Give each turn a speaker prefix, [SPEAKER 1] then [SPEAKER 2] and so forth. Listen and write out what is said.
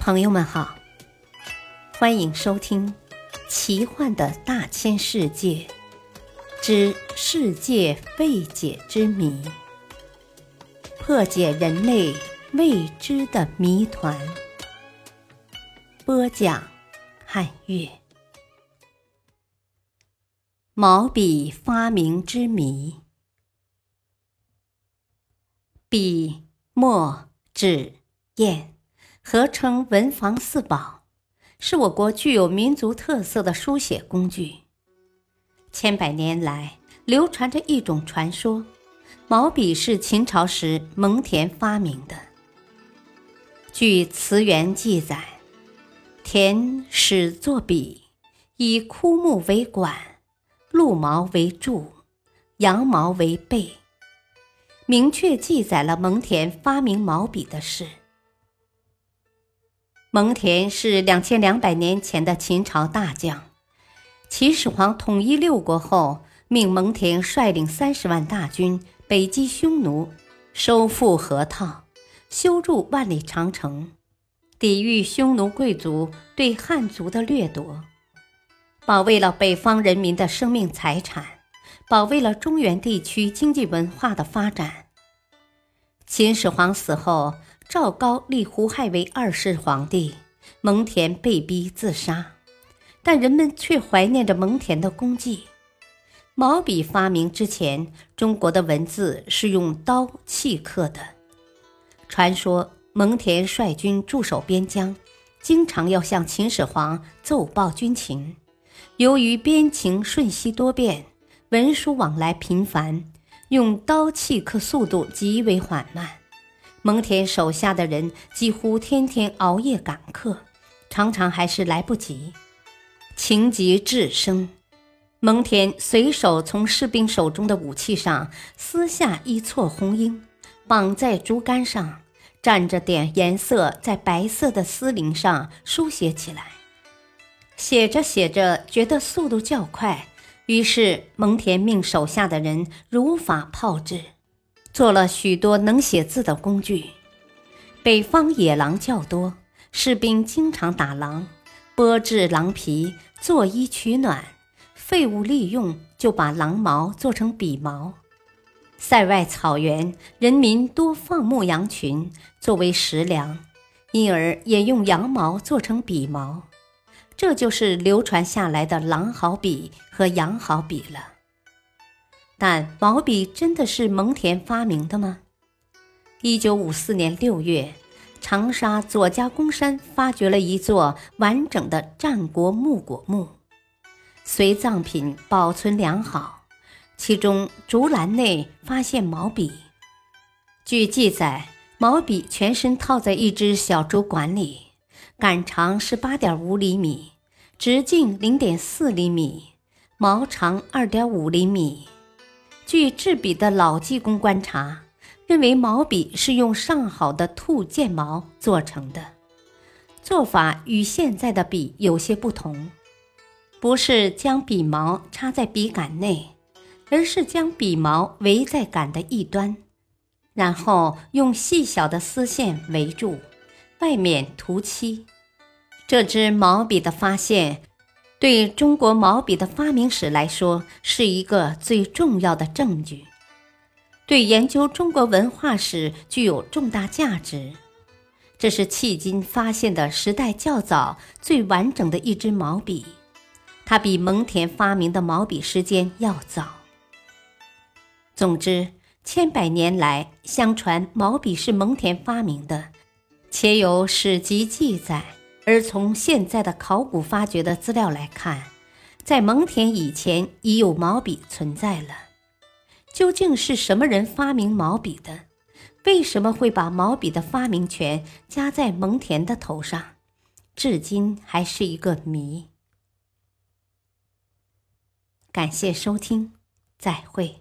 [SPEAKER 1] 朋友们好，欢迎收听《奇幻的大千世界之世界未解之谜》，破解人类未知的谜团。播讲：汉乐。毛笔发明之谜。笔、墨、纸、砚。合称文房四宝，是我国具有民族特色的书写工具。千百年来，流传着一种传说：毛笔是秦朝时蒙恬发明的。据词源记载，田始作笔，以枯木为管，鹿毛为柱，羊毛为背，明确记载了蒙恬发明毛笔的事。蒙恬是两千两百年前的秦朝大将。秦始皇统一六国后，命蒙恬率领三十万大军北击匈奴，收复河套，修筑万里长城，抵御匈奴贵族对汉族的掠夺，保卫了北方人民的生命财产，保卫了中原地区经济文化的发展。秦始皇死后。赵高立胡亥为二世皇帝，蒙恬被逼自杀，但人们却怀念着蒙恬的功绩。毛笔发明之前，中国的文字是用刀契刻的。传说蒙恬率军驻守边疆，经常要向秦始皇奏报军情。由于边情瞬息多变，文书往来频繁，用刀契刻速度极为缓慢。蒙恬手下的人几乎天天熬夜赶课，常常还是来不及。情急智生，蒙恬随手从士兵手中的武器上撕下一撮红缨，绑在竹竿上，蘸着点颜色，在白色的丝绫上书写起来。写着写着，觉得速度较快，于是蒙恬命手下的人如法炮制。做了许多能写字的工具。北方野狼较多，士兵经常打狼，剥制狼皮做衣取暖，废物利用就把狼毛做成笔毛。塞外草原人民多放牧羊群作为食粮，因而也用羊毛做成笔毛，这就是流传下来的狼毫笔和羊毫笔了。但毛笔真的是蒙恬发明的吗？一九五四年六月，长沙左家公山发掘了一座完整的战国木椁墓，随葬品保存良好，其中竹篮内发现毛笔。据记载，毛笔全身套在一只小竹管里，杆长十八点五厘米，直径零点四厘米，毛长二点五厘米。据制笔的老技工观察，认为毛笔是用上好的兔剑毛做成的，做法与现在的笔有些不同，不是将笔毛插在笔杆内，而是将笔毛围在杆的一端，然后用细小的丝线围住，外面涂漆。这支毛笔的发现。对中国毛笔的发明史来说，是一个最重要的证据，对研究中国文化史具有重大价值。这是迄今发现的时代较早、最完整的一支毛笔，它比蒙恬发明的毛笔时间要早。总之，千百年来相传毛笔是蒙恬发明的，且有史籍记载。而从现在的考古发掘的资料来看，在蒙恬以前已有毛笔存在了。究竟是什么人发明毛笔的？为什么会把毛笔的发明权加在蒙恬的头上？至今还是一个谜。感谢收听，再会。